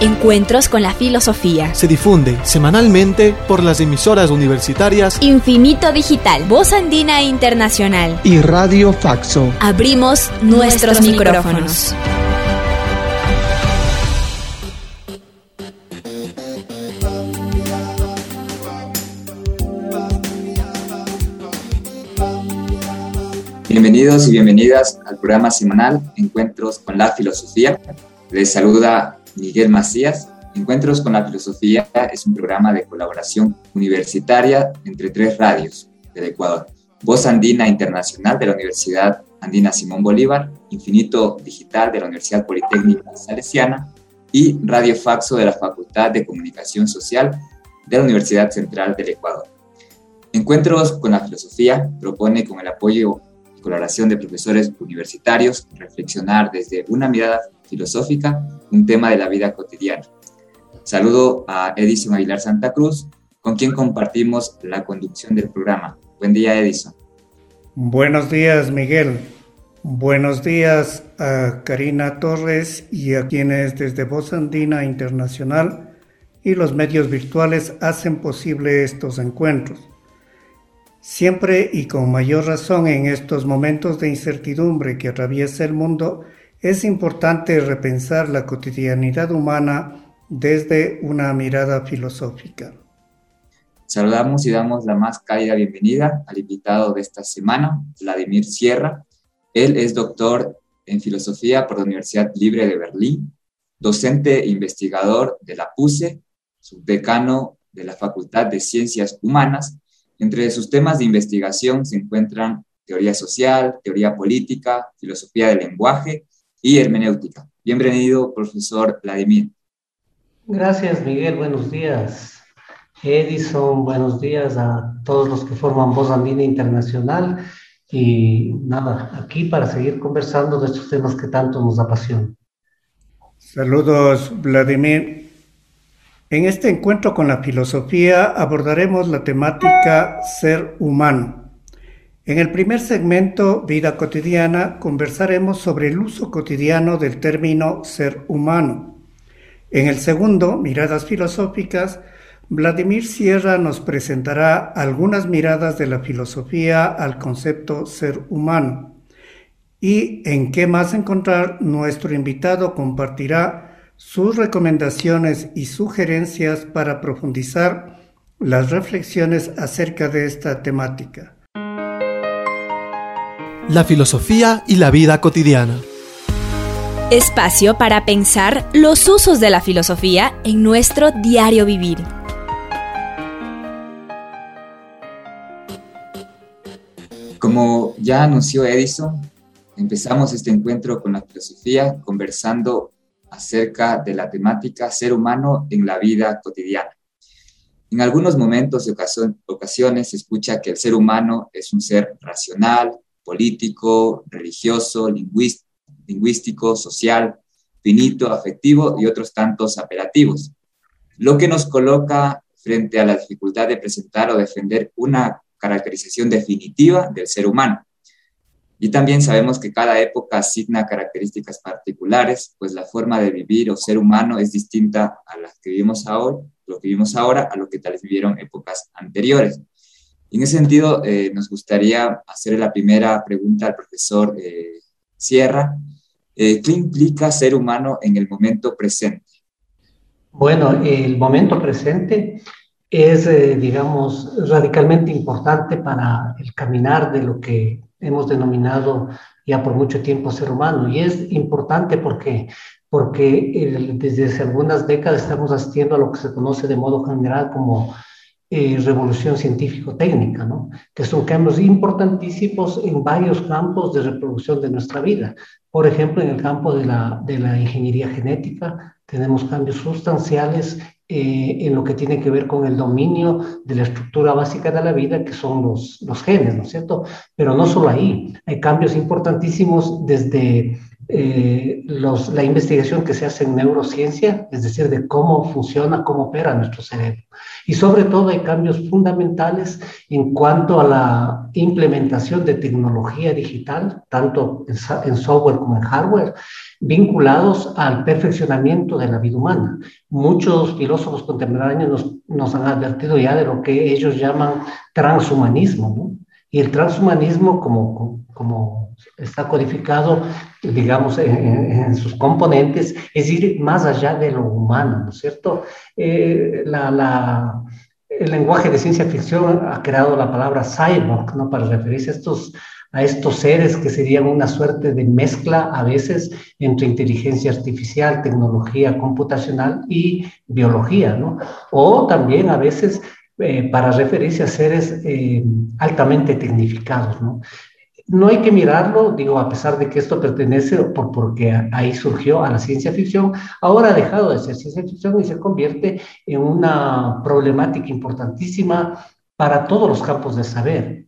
Encuentros con la Filosofía. Se difunde semanalmente por las emisoras universitarias Infinito Digital, Voz Andina Internacional. y Radio Faxo. Abrimos nuestros micrófonos. Bienvenidos y bienvenidas al programa semanal Encuentros con la Filosofía. Les saluda Miguel Macías. Encuentros con la Filosofía es un programa de colaboración universitaria entre tres radios del Ecuador. Voz Andina Internacional de la Universidad Andina Simón Bolívar, Infinito Digital de la Universidad Politécnica Salesiana y Radio Faxo de la Facultad de Comunicación Social de la Universidad Central del Ecuador. Encuentros con la Filosofía propone con el apoyo y colaboración de profesores universitarios, reflexionar desde una mirada filosófica un tema de la vida cotidiana. Saludo a Edison Aguilar Santa Cruz, con quien compartimos la conducción del programa. Buen día, Edison. Buenos días, Miguel. Buenos días a Karina Torres y a quienes desde Voz Andina Internacional y los medios virtuales hacen posible estos encuentros. Siempre y con mayor razón en estos momentos de incertidumbre que atraviesa el mundo, es importante repensar la cotidianidad humana desde una mirada filosófica. Saludamos y damos la más cálida bienvenida al invitado de esta semana, Vladimir Sierra. Él es doctor en filosofía por la Universidad Libre de Berlín, docente e investigador de la PUSE, subdecano de la Facultad de Ciencias Humanas. Entre sus temas de investigación se encuentran teoría social, teoría política, filosofía del lenguaje y hermenéutica. Bienvenido, profesor Vladimir. Gracias, Miguel. Buenos días. Edison, buenos días a todos los que forman Voz Andina Internacional. Y nada, aquí para seguir conversando de estos temas que tanto nos apasionan. Saludos, Vladimir. En este encuentro con la filosofía abordaremos la temática ser humano. En el primer segmento, Vida cotidiana, conversaremos sobre el uso cotidiano del término ser humano. En el segundo, Miradas filosóficas, Vladimir Sierra nos presentará algunas miradas de la filosofía al concepto ser humano. Y en qué más encontrar, nuestro invitado compartirá sus recomendaciones y sugerencias para profundizar las reflexiones acerca de esta temática. La filosofía y la vida cotidiana. Espacio para pensar los usos de la filosofía en nuestro diario vivir. Como ya anunció Edison, empezamos este encuentro con la filosofía conversando acerca de la temática ser humano en la vida cotidiana. En algunos momentos y ocasio- ocasiones se escucha que el ser humano es un ser racional, político, religioso, lingüístico, social, finito, afectivo y otros tantos apelativos, lo que nos coloca frente a la dificultad de presentar o defender una caracterización definitiva del ser humano. Y también sabemos que cada época asigna características particulares, pues la forma de vivir o ser humano es distinta a la que vivimos ahora, lo que vivimos ahora, a lo que tal vez vivieron épocas anteriores. Y en ese sentido, eh, nos gustaría hacer la primera pregunta al profesor eh, Sierra. Eh, ¿Qué implica ser humano en el momento presente? Bueno, el momento presente es, eh, digamos, radicalmente importante para el caminar de lo que hemos denominado ya por mucho tiempo ser humano. Y es importante porque, porque desde hace algunas décadas estamos asistiendo a lo que se conoce de modo general como eh, revolución científico-técnica, ¿no? que son cambios importantísimos en varios campos de reproducción de nuestra vida. Por ejemplo, en el campo de la, de la ingeniería genética tenemos cambios sustanciales eh, en lo que tiene que ver con el dominio de la estructura básica de la vida, que son los, los genes, ¿no es cierto? Pero no solo ahí, hay cambios importantísimos desde eh, los, la investigación que se hace en neurociencia, es decir, de cómo funciona, cómo opera nuestro cerebro. Y sobre todo hay cambios fundamentales en cuanto a la implementación de tecnología digital, tanto en, software como en hardware, vinculados al perfeccionamiento de la vida humana. Muchos filósofos contemporáneos nos, nos han advertido ya de lo que ellos llaman transhumanismo, ¿no? Y el transhumanismo, como, como está codificado, digamos, en, sus componentes, es ir más allá de lo humano, ¿no es cierto? Eh, la, la, el lenguaje de ciencia ficción ha creado la palabra cyborg, ¿no? Para referirse a estos, a estos seres que serían una suerte de mezcla a veces entre inteligencia artificial, tecnología computacional y biología, ¿no? O también a veces eh, para referirse a seres eh, altamente tecnificados, ¿no? No hay que mirarlo, digo, a pesar de que esto pertenece, por, porque ahí surgió a la ciencia ficción, ahora ha dejado de ser ciencia ficción y se convierte en una problemática importantísima para todos los campos de saber.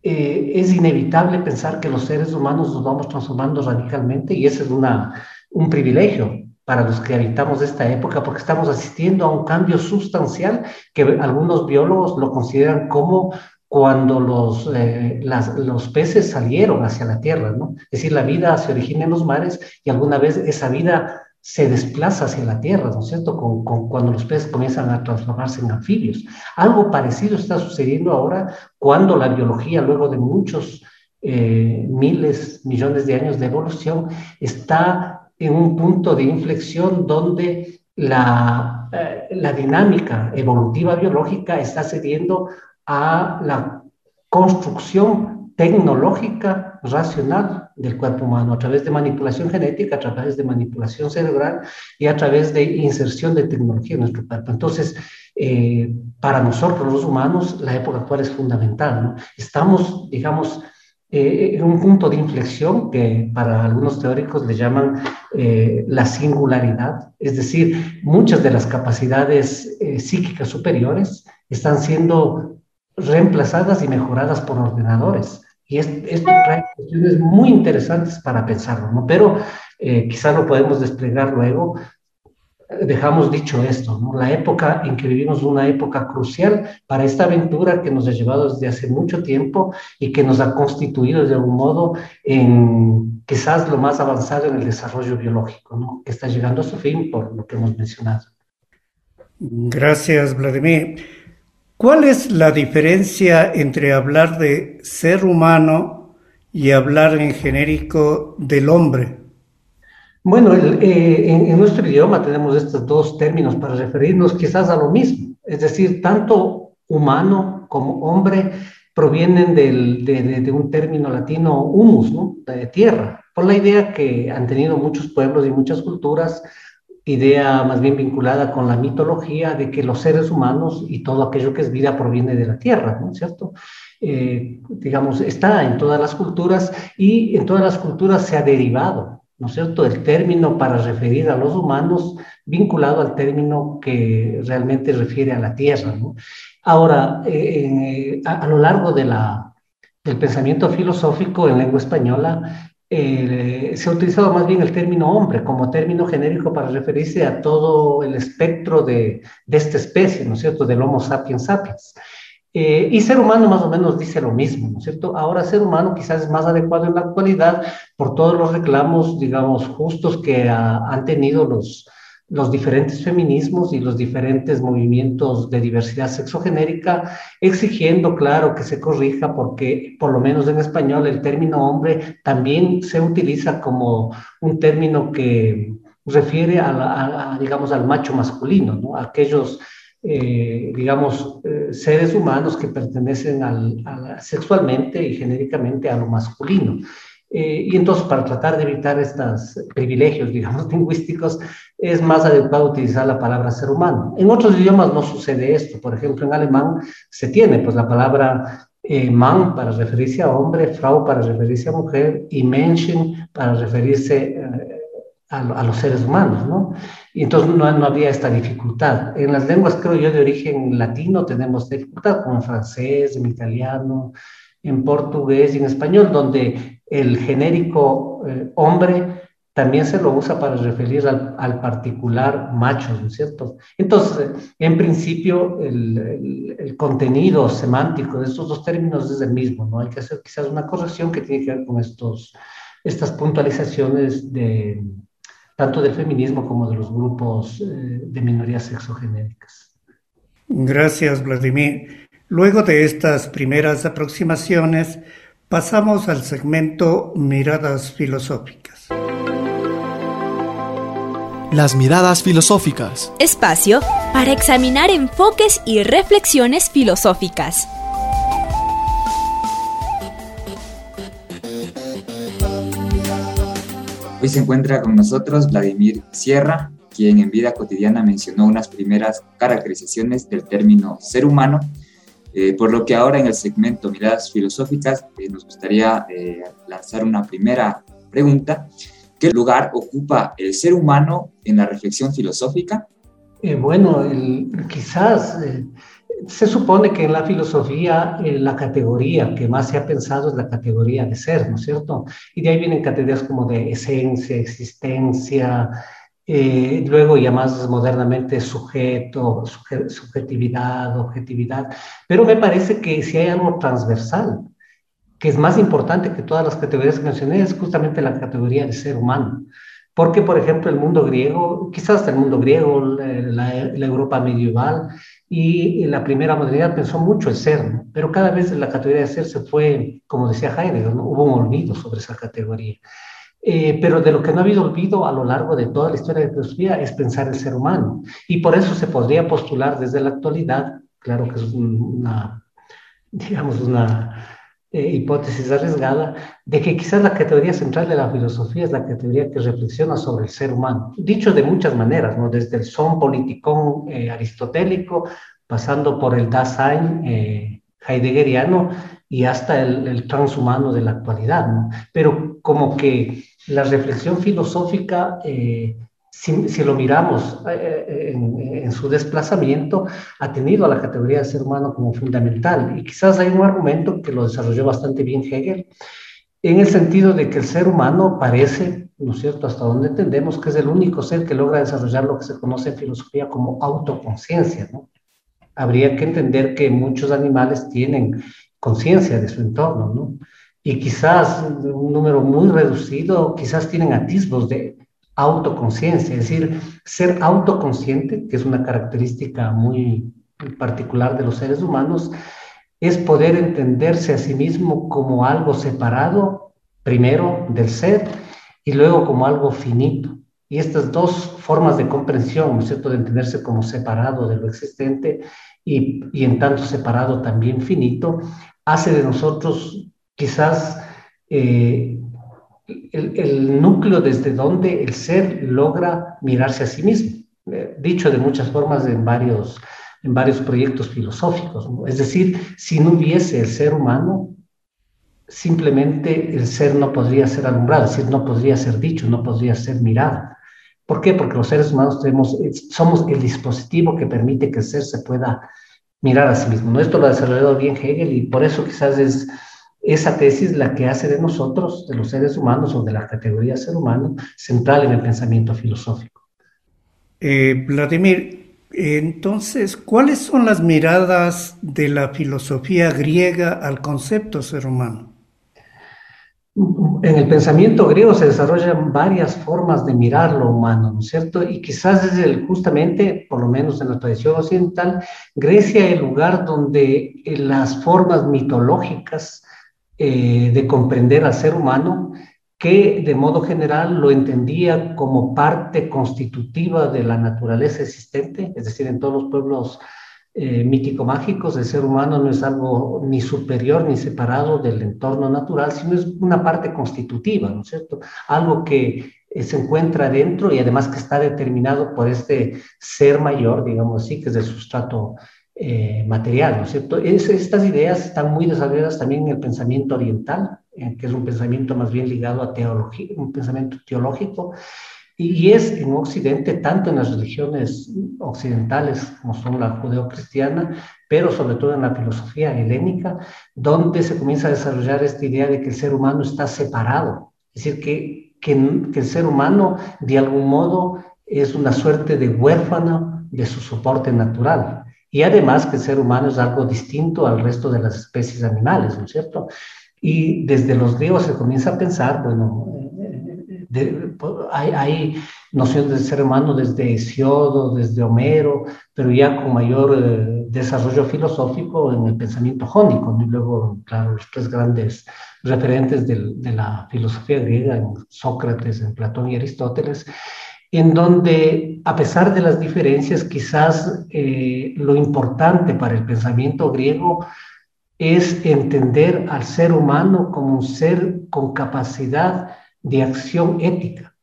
Eh, es inevitable pensar que los seres humanos nos vamos transformando radicalmente y ese es una, un privilegio para los que habitamos esta época, porque estamos asistiendo a un cambio sustancial que algunos biólogos lo consideran como cuando los, eh, los peces salieron hacia la tierra, ¿no? Es decir, la vida se origina en los mares y alguna vez esa vida se desplaza hacia la tierra, ¿no es cierto? Con, cuando los peces comienzan a transformarse en anfibios. Algo parecido está sucediendo ahora cuando la biología, luego de muchos eh, miles, millones de años de evolución, está en un punto de inflexión donde la, eh, la dinámica evolutiva biológica está cediendo a la construcción tecnológica racional del cuerpo humano a través de manipulación genética, a través de manipulación cerebral y a través de inserción de tecnología en nuestro cuerpo. Entonces, eh, para nosotros los humanos, la época actual es fundamental. Estamos, digamos, eh, en un punto de inflexión que para algunos teóricos le llaman eh, la singularidad, es decir, muchas de las capacidades psíquicas superiores están siendo reemplazadas y mejoradas por ordenadores. Y esto trae cuestiones muy interesantes para pensarlo, ¿no? Pero quizás lo podemos desplegar luego dejamos dicho esto, ¿no? La época en que vivimos una época crucial para esta aventura que nos ha llevado desde hace mucho tiempo y que nos ha constituido de algún modo en quizás lo más avanzado en el desarrollo biológico, ¿no? Que está llegando a su fin por lo que hemos mencionado. Gracias, Vladimir. ¿Cuál es la diferencia entre hablar de ser humano y hablar en genérico del hombre? Bueno, eh, en, nuestro idioma tenemos estos dos términos para referirnos quizás a lo mismo, es decir, tanto humano como hombre provienen de, un término latino humus, de tierra, por la idea que han tenido muchos pueblos y muchas culturas, idea más bien vinculada con la mitología de que los seres humanos y todo aquello que es vida proviene de la tierra, ¿no es cierto? Eh, digamos, está en todas las culturas y en todas las culturas se ha derivado ¿no es cierto?, el término para referir a los humanos vinculado al término que realmente refiere a la tierra. ¿no? Ahora, eh, a, lo largo de la, del pensamiento filosófico en lengua española, eh, se ha utilizado más bien el término hombre como término genérico para referirse a todo el espectro de, de esta especie, ¿no es cierto?, del Homo sapiens sapiens. Eh, y ser humano más o menos dice lo mismo, ¿no es cierto? Ahora ser humano quizás es más adecuado en la actualidad por todos los reclamos, digamos, justos que han tenido los, los diferentes feminismos y los diferentes movimientos de diversidad sexogenérica, exigiendo, claro, que se corrija porque, por lo menos en español, el término hombre también se utiliza como un término que refiere a, digamos, al macho masculino, ¿no? Aquellos eh, digamos, eh, seres humanos que pertenecen al, sexualmente y genéricamente a lo masculino. Eh, y entonces, para tratar de evitar estos privilegios, digamos, lingüísticos, es más adecuado utilizar la palabra ser humano. En otros idiomas no sucede esto. Por ejemplo, en alemán se tiene pues la palabra man para referirse a hombre, Frau para referirse a mujer y Menschen para referirse a, los seres humanos, ¿no? Y entonces no, no, había esta dificultad. En las lenguas, creo yo, de origen latino tenemos dificultad, como en francés, en italiano, en portugués y en español, donde el genérico eh, hombre también se lo usa para referir al, particular macho, ¿no es cierto? Entonces, en principio, el, contenido semántico de estos dos términos es el mismo, ¿no? Hay que hacer quizás una corrección que tiene que ver con estos, estas puntualizaciones de, tanto del feminismo como de los grupos eh, de minorías sexogenéricas. Gracias, Vladimir. Luego de estas primeras aproximaciones, pasamos al segmento Miradas Filosóficas. Las miradas filosóficas. Espacio para examinar enfoques y reflexiones filosóficas. Hoy se encuentra con nosotros Vladimir Sierra, quien en vida cotidiana mencionó unas primeras caracterizaciones del término ser humano, eh, por lo que ahora en el segmento Miradas Filosóficas eh, nos gustaría eh, lanzar una primera pregunta. ¿Qué lugar ocupa el ser humano en la reflexión filosófica? bueno, quizás se supone que en la filosofía eh, la categoría que más se ha pensado es la categoría de ser, ¿no es cierto? Y de ahí vienen categorías como de esencia, existencia, eh, luego ya más modernamente sujeto, subjetividad, objetividad. Pero me parece que si hay algo transversal, que es más importante que todas las categorías que mencioné, es justamente la categoría de ser humano. Porque, por ejemplo, el mundo griego, quizás el mundo griego, la, la Europa medieval, y la primera modernidad pensó mucho el ser, pero cada vez la categoría de ser se fue, como decía Heidegger, hubo un olvido sobre esa categoría. Eh, pero de lo que no ha habido olvido a lo largo de toda la historia de la filosofía es pensar el ser humano. Y por eso se podría postular desde la actualidad, claro que es una, digamos, una eh, hipótesis arriesgada de que quizás la categoría central de la filosofía es la categoría que reflexiona sobre el ser humano, dicho de muchas maneras, ¿no? desde el son politicón eh, aristotélico, pasando por el Dasein eh, heideggeriano y hasta el, el, transhumano de la actualidad. ¿no? Pero como que la reflexión filosófica eh, si, lo miramos eh, eh, en, su desplazamiento, ha tenido a la categoría de ser humano como fundamental. Y quizás hay un argumento que lo desarrolló bastante bien Hegel, en el sentido de que el ser humano parece, ¿no es cierto?, hasta donde entendemos que es el único ser que logra desarrollar lo que se conoce en filosofía como autoconciencia, ¿no? Habría que entender que muchos animales tienen conciencia de su entorno, ¿no? Y quizás un número muy reducido, quizás tienen atisbos de, autoconciencia, es decir, ser autoconsciente, que es una característica muy particular de los seres humanos, es poder entenderse a sí mismo como algo separado, primero del ser, y luego como algo finito. Y estas dos formas de comprensión, ¿no es cierto?, de entenderse como separado de lo existente y, y en tanto separado también finito, hace de nosotros quizás eh, el, núcleo desde donde el ser logra mirarse a sí mismo, eh, dicho de muchas formas en varios, en varios proyectos filosóficos. Es decir, si no hubiese el ser humano, simplemente el ser no podría ser alumbrado, es decir, no podría ser dicho, no podría ser mirado. ¿Por qué? Porque los seres humanos tenemos, somos el dispositivo que permite que el ser se pueda mirar a sí mismo. Esto lo ha desarrollado bien Hegel y por eso quizás es esa tesis la que hace de nosotros, de los seres humanos o de la categoría ser humano, central en el pensamiento filosófico. Eh, Vladimir, entonces, ¿cuáles son las miradas de la filosofía griega al concepto ser humano? En el pensamiento griego se desarrollan varias formas de mirar lo humano, ¿no es cierto? Y quizás es el, justamente, por lo menos en la tradición occidental, Grecia el lugar donde las formas mitológicas eh, de comprender al ser humano que de modo general lo entendía como parte constitutiva de la naturaleza existente, es decir, en todos los pueblos eh, mítico-mágicos, el ser humano no es algo ni superior ni separado del entorno natural, sino es una parte constitutiva, ¿no es cierto? Algo que eh, se encuentra dentro y además que está determinado por este ser mayor, digamos así, que es el sustrato eh, material, ¿no es cierto? estas ideas están muy desarrolladas también en el pensamiento oriental, eh, que es un pensamiento más bien ligado a teología, un pensamiento teológico, Y es en Occidente, tanto en las religiones occidentales como son la judeocristiana, pero sobre todo en la filosofía helénica, donde se comienza a desarrollar esta idea de que el ser humano está separado. Es decir, que, que el ser humano de algún modo es una suerte de huérfano de su soporte natural. Y además que el ser humano es algo distinto al resto de las especies animales, ¿no es cierto? Y desde los griegos se comienza a pensar, bueno, hay, hay, nociones del ser humano desde Hesiodo, desde Homero, pero ya con mayor eh, desarrollo filosófico en el pensamiento jónico. Y luego, claro, los tres grandes referentes de, de la filosofía griega, en Sócrates, en Platón y Aristóteles, en donde, a pesar de las diferencias, quizás eh, lo importante para el pensamiento griego es entender al ser humano como un ser con capacidad de acción ética.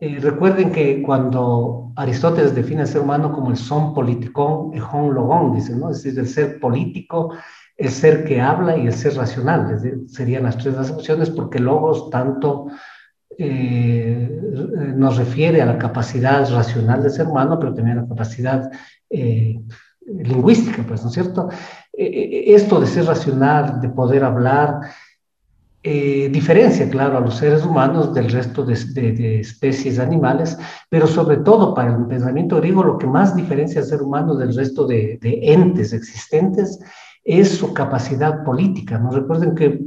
Eh, recuerden que cuando Aristóteles define al ser humano como el son politikon, ejón logón, dice, ¿no? Es decir, el ser político, el ser que habla y el ser racional. serían las tres acepciones porque logos tanto eh, nos refiere a la capacidad racional del ser humano, pero también a la capacidad eh, lingüística, pues, ¿no es cierto? esto de ser racional, de poder hablar, eh, diferencia, claro, a los seres humanos del resto de, especies animales, pero sobre todo para el pensamiento griego lo que más diferencia al ser humano del resto de, entes existentes es su capacidad política. ¿no? Recuerden que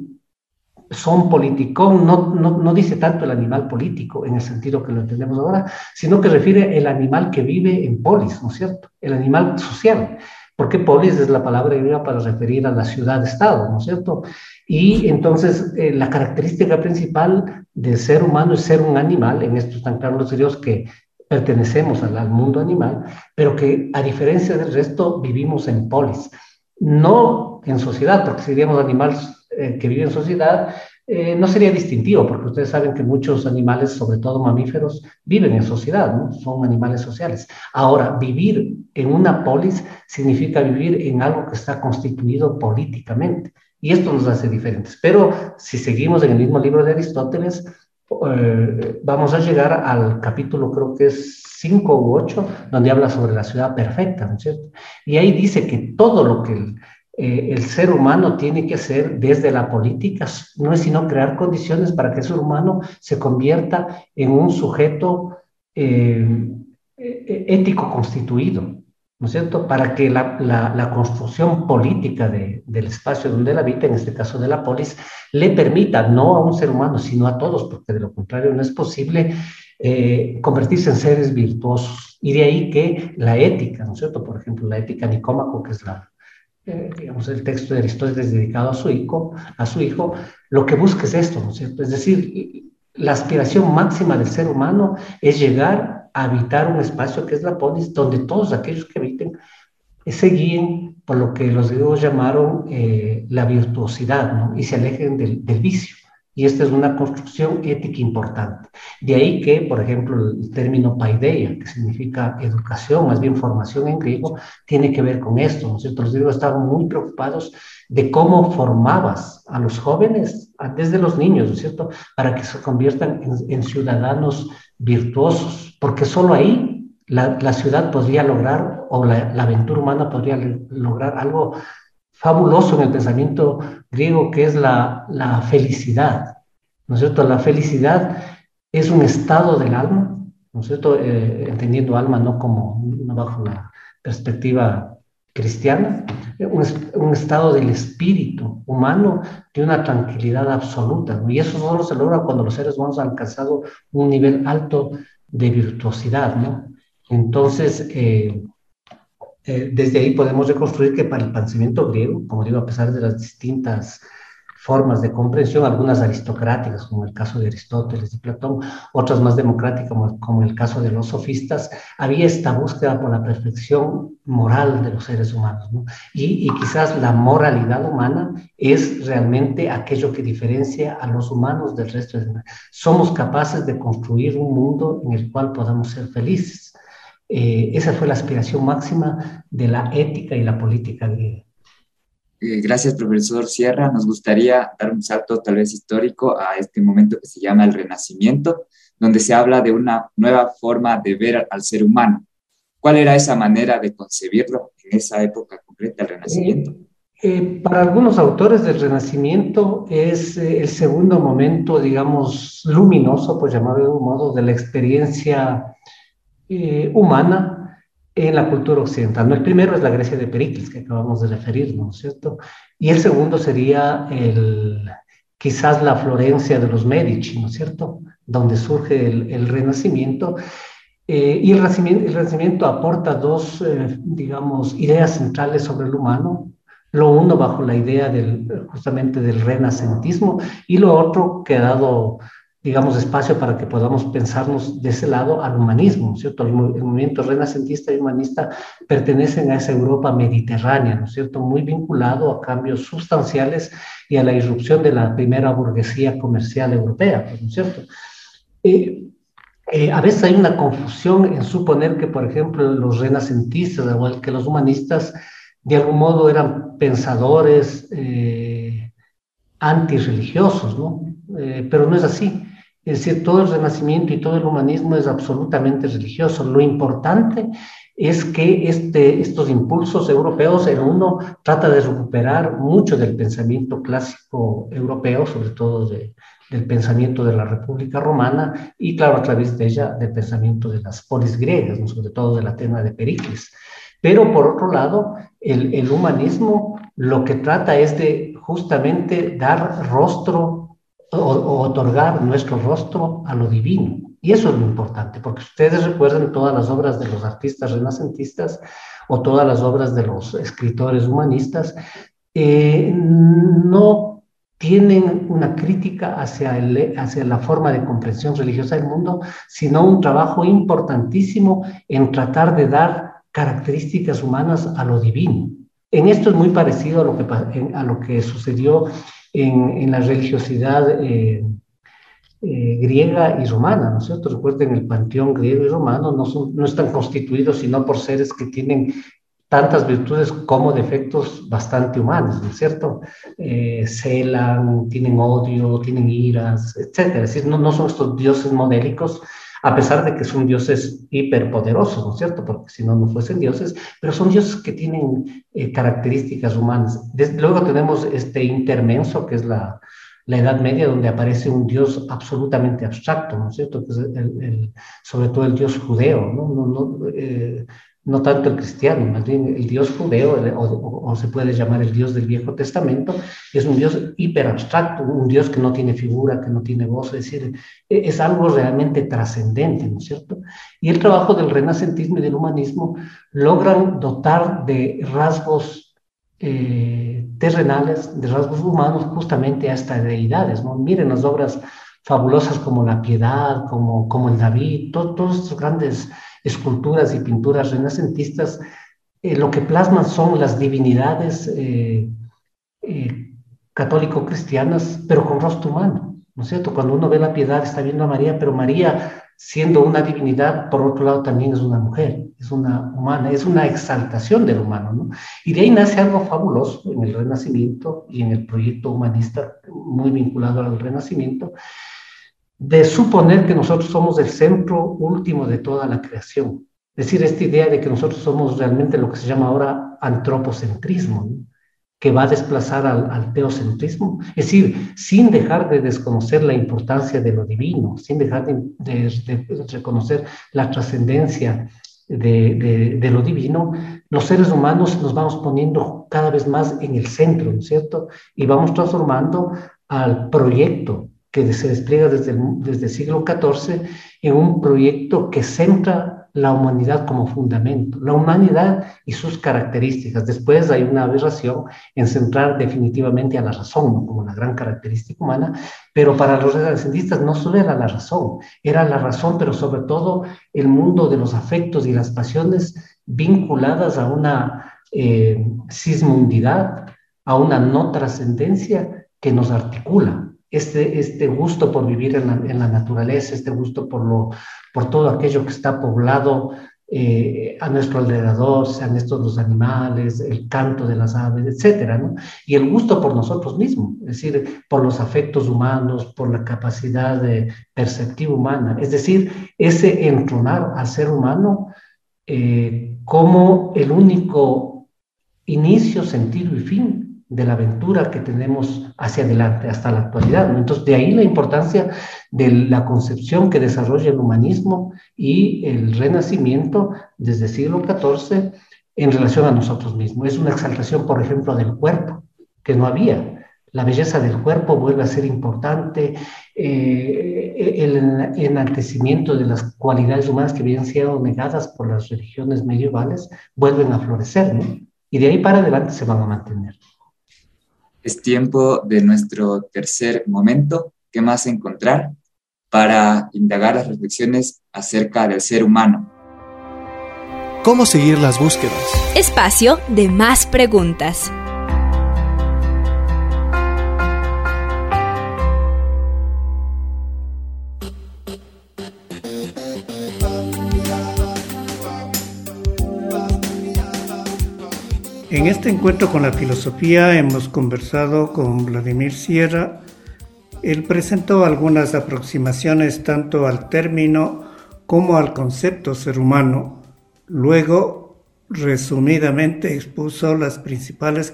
son politicón no, no, no, dice tanto el animal político en el sentido que lo entendemos ahora, sino que refiere el animal que vive en polis, ¿no es cierto? El animal social porque polis es la palabra griega para referir a la ciudad-estado, ¿no es cierto? Y entonces eh, la característica principal del ser humano es ser un animal, en esto están claros los griegos que pertenecemos al, mundo animal, pero que a diferencia del resto vivimos en polis, no en sociedad, porque seríamos animales eh, que viven en sociedad, eh, no sería distintivo, porque ustedes saben que muchos animales, sobre todo mamíferos, viven en sociedad, ¿no? son animales sociales. Ahora, vivir en una polis significa vivir en algo que está constituido políticamente, y esto nos hace diferentes. Pero si seguimos en el mismo libro de Aristóteles, eh, vamos a llegar al capítulo, creo que es 5 u 8, donde habla sobre la ciudad perfecta, ¿no es cierto? Y ahí dice que todo lo que eh, el ser humano tiene que hacer desde la política, no es sino crear condiciones para que el ser humano se convierta en un sujeto eh, eh, ético constituido, ¿no es cierto? Para que la, la, construcción política de, del espacio donde él habita, en este caso de la polis, le permita, no a un ser humano, sino a todos, porque de lo contrario no es posible convertirse en seres virtuosos. Y de ahí que la ética, ¿no es cierto? Por ejemplo, la ética nicómaco, que es la, eh, digamos, el texto de Aristóteles dedicado a su hijo, a su hijo, lo que busca es esto, ¿no es cierto? Es decir, la aspiración máxima del ser humano es llegar a habitar un espacio que es la polis, donde todos aquellos que habiten se guíen por lo que los griegos llamaron eh, la virtuosidad. Y se alejen del vicio. Y esta es una construcción ética importante. De ahí que, por ejemplo, el término paideia, que significa educación, más bien formación en griego, tiene que ver con esto. Nosotros griegos estaban muy preocupados de cómo formabas a los jóvenes, desde los niños, ¿no cierto?, para que se conviertan en, ciudadanos virtuosos, porque solo ahí la, ciudad podría lograr, o la aventura humana podría lograr algo fabuloso en el pensamiento griego que es la, la felicidad, ¿no es cierto? La felicidad es un estado del alma, ¿no es cierto? Eh, entendiendo alma no como no bajo la perspectiva cristiana, un, un, estado del espíritu humano de una tranquilidad absoluta, ¿no? y eso solo se logra cuando los seres humanos han alcanzado un nivel alto de virtuosidad, ¿no? Entonces, eh, eh, desde ahí podemos reconstruir que para el pensamiento griego, como digo, a pesar de las distintas formas de comprensión, algunas aristocráticas, como el caso de Aristóteles y Platón, otras más democráticas, como, el caso de los sofistas, había esta búsqueda por la perfección moral de los seres humanos. ¿no? Y, y, quizás la moralidad humana es realmente aquello que diferencia a los humanos del resto de Somos capaces de construir un mundo en el cual podamos ser felices. Eh, esa fue la aspiración máxima de la ética y la política griega. Eh, gracias, profesor Sierra. Nos gustaría dar un salto tal vez histórico a este momento que se llama el Renacimiento, donde se habla de una nueva forma de ver al ser humano. ¿Cuál era esa manera de concebirlo en esa época concreta del Renacimiento? Eh, para algunos autores del Renacimiento es el segundo momento, digamos, luminoso, por llamarlo de un modo, de la experiencia eh, humana en la cultura occidental. ¿no? El primero es la Grecia de Pericles, que acabamos de referirnos, ¿no es cierto? Y el segundo sería el, quizás la Florencia de los Medici, ¿no es cierto? Donde surge el, Renacimiento. y el renacimiento, el renacimiento, aporta dos, digamos, ideas centrales sobre el humano lo uno bajo la idea del, justamente del renacentismo y lo otro que ha dado, digamos, espacio para que podamos pensarnos de ese lado al humanismo, cierto? El, movimiento renacentista y humanista pertenecen a esa Europa mediterránea, ¿no es cierto? Muy vinculado a cambios sustanciales y a la irrupción de la primera burguesía comercial europea, pues, ¿no es cierto? Eh, eh, a veces hay una confusión en suponer que, por ejemplo, los renacentistas, igual que los humanistas, de algún modo eran pensadores eh, antirreligiosos, ¿no? Eh, pero no es así. Es decir, todo el renacimiento y todo el humanismo es absolutamente religioso. Lo importante es que este, estos impulsos europeos, en uno trata de recuperar mucho del pensamiento clásico europeo, sobre todo del pensamiento de la República Romana y, claro, a través de ella, del pensamiento de las polis griegas, sobre todo de la Atena de Pericles. Pero por otro lado, el, humanismo lo que trata es de justamente dar rostro o, otorgar nuestro rostro a lo divino. Y eso es lo importante, porque ustedes recuerdan todas las obras de los artistas renacentistas o todas las obras de los escritores humanistas, eh, no tienen una crítica hacia, el, hacia la forma de comprensión religiosa del mundo, sino un trabajo importantísimo en tratar de dar características humanas a lo divino. En esto es muy parecido a lo que, a lo que sucedió en, en la religiosidad eh, eh, griega y romana, ¿no es cierto? Recuerden, el panteón griego y romano no, son, no están constituidos sino por seres que tienen tantas virtudes como defectos bastante humanos, ¿no es cierto? Eh, celan, tienen odio, tienen iras, etc. Es decir, no, no son estos dioses modélicos a pesar de que son dioses hiperpoderosos, ¿no es cierto? Porque si no, no fuesen dioses, pero son dioses que tienen eh, características humanas. luego tenemos este intermenso, que es la, la Edad Media, donde aparece un dios absolutamente abstracto, ¿no es cierto? Que es sobre todo el dios judeo, ¿no? no, no eh, no tanto el cristiano, más bien el Dios judeo, o, se puede llamar el Dios del Viejo Testamento, es un Dios hiper abstracto, un Dios que no tiene figura, que no tiene voz, es decir, e, es algo realmente trascendente, ¿no es cierto? Y el trabajo del renacentismo y del humanismo logran dotar de rasgos eh, terrenales, de rasgos humanos, justamente a estas deidades, ¿no? Miren las obras fabulosas como la piedad, como, como el David, todos estos grandes esculturas y pinturas renacentistas, eh, lo que plasman son las divinidades eh, eh, católico-cristianas, pero con rostro humano, ¿no es cierto? Cuando uno ve la piedad está viendo a María, pero María, siendo una divinidad, por otro lado también es una mujer, es una humana, es una exaltación del humano, ¿no? Y de ahí nace algo fabuloso en el Renacimiento y en el proyecto humanista muy vinculado al Renacimiento, de suponer que nosotros somos el centro último de toda la creación. Es decir, esta idea de que nosotros somos realmente lo que se llama ahora antropocentrismo, que va a desplazar al, teocentrismo. Es decir, sin dejar de desconocer la importancia de lo divino, sin dejar de, reconocer la trascendencia de, de, lo divino, los seres humanos nos vamos poniendo cada vez más en el centro, ¿no es cierto? Y vamos transformando al proyecto que se despliega desde el, desde siglo XIV en un proyecto que centra la humanidad como fundamento, la humanidad y sus características. Después hay una aberración en centrar definitivamente a la razón como la gran característica humana, pero para los renacentistas no solo era la razón, era la razón, pero sobre todo el mundo de los afectos y las pasiones vinculadas a una eh, sismundidad, a una no trascendencia que nos articula, este, este gusto por vivir en la, naturaleza, este gusto por, lo, por todo aquello que está poblado eh, a nuestro alrededor, sean estos los animales, el canto de las aves, etcétera, ¿no? Y el gusto por nosotros mismos, es decir, por los afectos humanos, por la capacidad de perceptiva humana, es decir, ese entronar al ser humano eh, como el único inicio, sentido y fin de la aventura que tenemos hacia adelante hasta la actualidad. Entonces, de ahí la importancia de la concepción que desarrolla el humanismo y el renacimiento desde el siglo XIV en relación a nosotros mismos. Es una exaltación, por ejemplo, del cuerpo, que no había. La belleza del cuerpo vuelve a ser importante, eh, el enaltecimiento de las cualidades humanas que habían sido negadas por las religiones medievales vuelven a florecer. Y de ahí para adelante se van a mantener. Es tiempo de nuestro tercer momento, ¿qué más encontrar? Para indagar las reflexiones acerca del ser humano. ¿Cómo seguir las búsquedas? Espacio de más preguntas. En este encuentro con la filosofía hemos conversado con Vladimir Sierra. Él presentó algunas aproximaciones tanto al término como al concepto ser humano. Luego, resumidamente, expuso las principales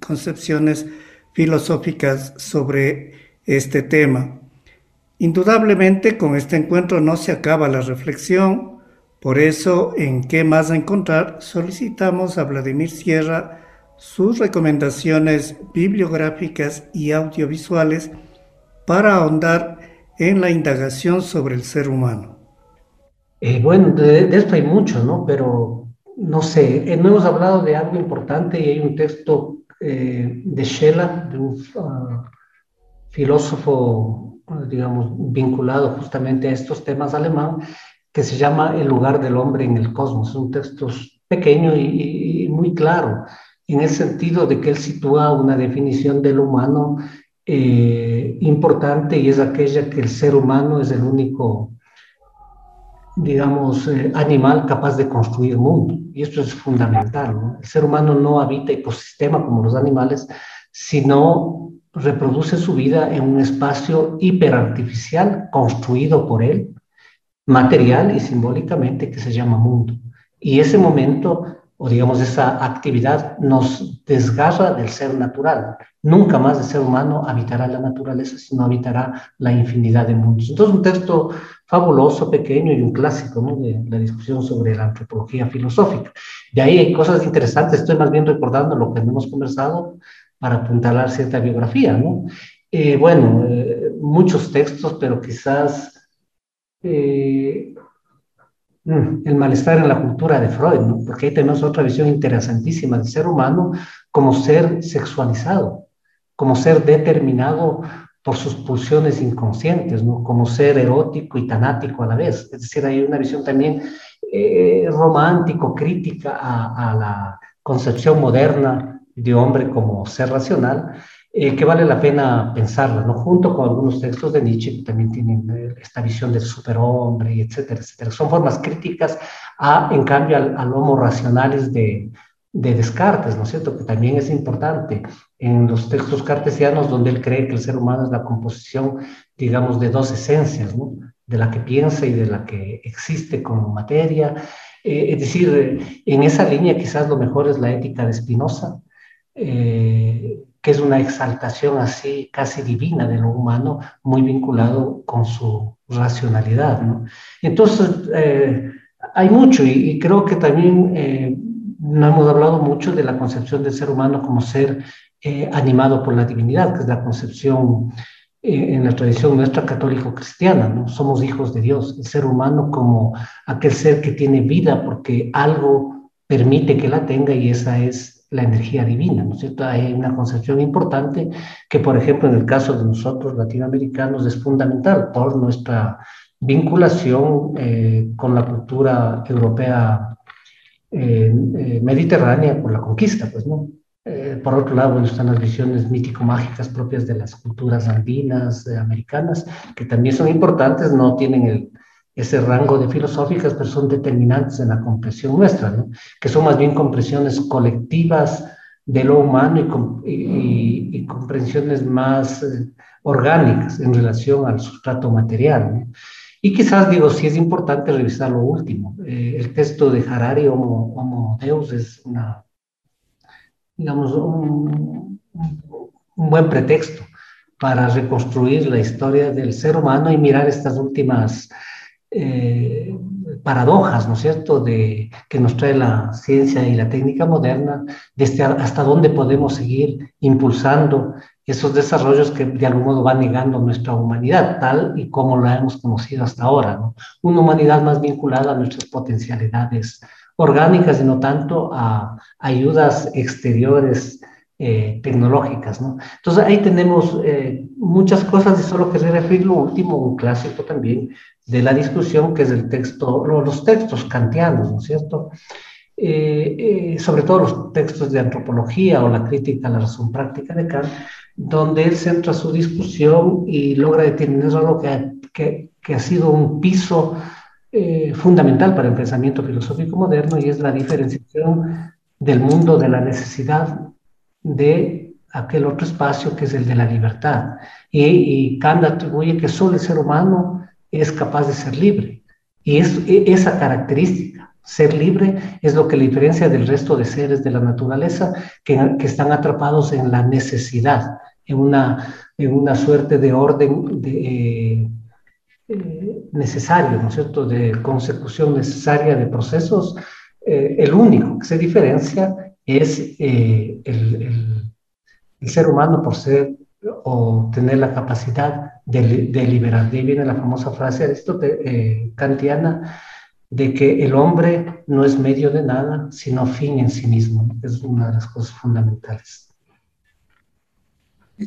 concepciones filosóficas sobre este tema. Indudablemente, con este encuentro no se acaba la reflexión, por eso, en ¿Qué más encontrar? solicitamos a Vladimir Sierra sus recomendaciones bibliográficas y audiovisuales para ahondar en la indagación sobre el ser humano. Eh, bueno, de, esto hay mucho, ¿no? Pero no sé, eh, no hemos hablado de algo importante y hay un texto eh, de Schella, de un ah, filósofo, digamos, vinculado justamente a estos temas alemán, que se llama El lugar del hombre en el cosmos. Es un texto pequeño y, muy claro, en el sentido de que él sitúa una definición del humano eh, importante y es aquella que el ser humano es el único, digamos, eh, animal capaz de construir mundo. Y esto es fundamental. El ser humano no habita ecosistema como los animales, sino reproduce su vida en un espacio hiperartificial construido por él material y simbólicamente que se llama mundo. Y ese momento, o digamos esa actividad, nos desgarra del ser natural. Nunca más el ser humano habitará la naturaleza, sino habitará la infinidad de mundos. Entonces, un texto fabuloso, pequeño y un clásico ¿no? de la discusión sobre la antropología filosófica. De ahí hay cosas interesantes, estoy más bien recordando lo que hemos conversado para apuntalar cierta biografía, ¿no? Eh, bueno, eh, muchos textos, pero quizás eh, mm, el malestar en la cultura de Freud, ¿no? porque ahí tenemos otra visión interesantísima del ser humano como ser sexualizado, como ser determinado por sus pulsiones inconscientes, ¿no? como ser erótico y tanático a la vez. Es decir, hay una visión también eh, romántico, crítica a, a la concepción moderna de hombre como ser racional, eh, que vale la pena pensarla, ¿no? Junto con algunos textos de Nietzsche que también tienen eh, esta visión del superhombre, etcétera, etcétera. Son formas críticas a, en cambio, al, homo racionales de, de Descartes, ¿no es cierto? Que también es importante en los textos cartesianos donde él cree que el ser humano es la composición, digamos, de dos esencias, ¿no? De la que piensa y de la que existe como materia. Eh, es decir, en esa línea quizás lo mejor es la ética de Spinoza, eh, que es una exaltación así casi divina de lo humano, muy vinculado con su racionalidad. Entonces, eh, hay mucho y, creo que también eh, no hemos hablado mucho de la concepción del ser humano como ser eh, animado por la divinidad, que es la concepción en la tradición nuestra católico-cristiana, ¿no? Somos hijos de Dios, el ser humano como aquel ser que tiene vida porque algo permite que la tenga y esa es la energía divina, ¿no es cierto? Hay una concepción importante que, por ejemplo, en el caso de nosotros latinoamericanos es fundamental por nuestra vinculación eh, con la cultura europea eh, eh, mediterránea por la conquista, pues, ¿no? por otro lado, están las visiones mítico-mágicas propias de las culturas andinas, americanas, que también son importantes, no tienen el, ese rango de filosóficas, pero son determinantes en la comprensión nuestra, que son más bien comprensiones colectivas de lo humano y, comprensiones más eh, orgánicas en relación al sustrato material. Y quizás, digo, sí es importante revisar lo último. Eh, el texto de Harari, Homo, Homo Deus, es una, digamos, un buen pretexto para reconstruir la historia del ser humano y mirar estas últimas eh, paradojas, ¿no es cierto?, de, que nos trae la ciencia y la técnica moderna, desde hasta dónde podemos seguir impulsando esos desarrollos que de algún modo van negando nuestra humanidad, tal y como la hemos conocido hasta ahora, ¿no? Una humanidad más vinculada a nuestras potencialidades orgánicas y no tanto a ayudas exteriores eh, tecnológicas, ¿no? Entonces ahí tenemos eh, muchas cosas y solo quería referir lo último, un clásico también de la discusión, que es el texto, los textos kantianos, ¿no es cierto? Eh, sobre todo los textos de antropología o la crítica a la razón práctica de Kant, donde él centra su discusión y logra determinar algo que, que, que ha sido un piso fundamental para el pensamiento filosófico moderno y es la diferenciación del mundo de la necesidad de aquel otro espacio que es el de la libertad. Y, y Kant atribuye que solo el ser humano es capaz de ser libre. Y es, e, esa característica, ser libre, es lo que le diferencia del resto de seres de la naturaleza que, que están atrapados en la necesidad, en una, en una suerte de orden de, eh, eh, necesario, ¿no es cierto?, de consecución necesaria de procesos. Eh, el único que se diferencia es eh, el, el, ser humano por ser o tener la capacidad de, de liberar. De ahí viene la famosa frase eh, kantiana de que el hombre no es medio de nada, sino fin en sí mismo. Es una de las cosas fundamentales.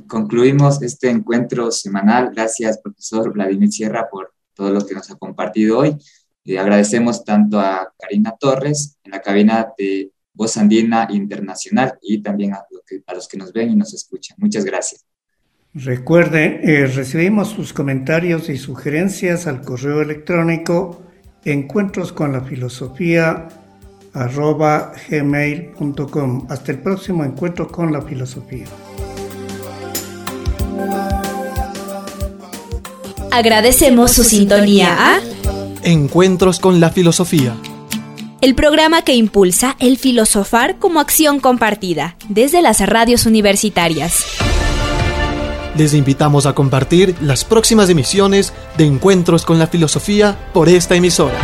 Concluimos este encuentro semanal. Gracias, profesor Vladimir Sierra, por todo lo que nos ha compartido hoy. y agradecemos tanto a Karina Torres en la cabina de Voz Andina Internacional y también a, los que nos ven y nos escuchan. Muchas gracias. Recuerden, eh, recibimos sus comentarios y sugerencias al correo electrónico encuentros con la filosofía arroba gmail.com. Hasta el próximo encuentro con la filosofía. Agradecemos su sintonía a Encuentros con la filosofía el programa que impulsa el filosofar como acción compartida desde las radios universitarias. Les invitamos a compartir las próximas emisiones de Encuentros con la Filosofía por esta emisora.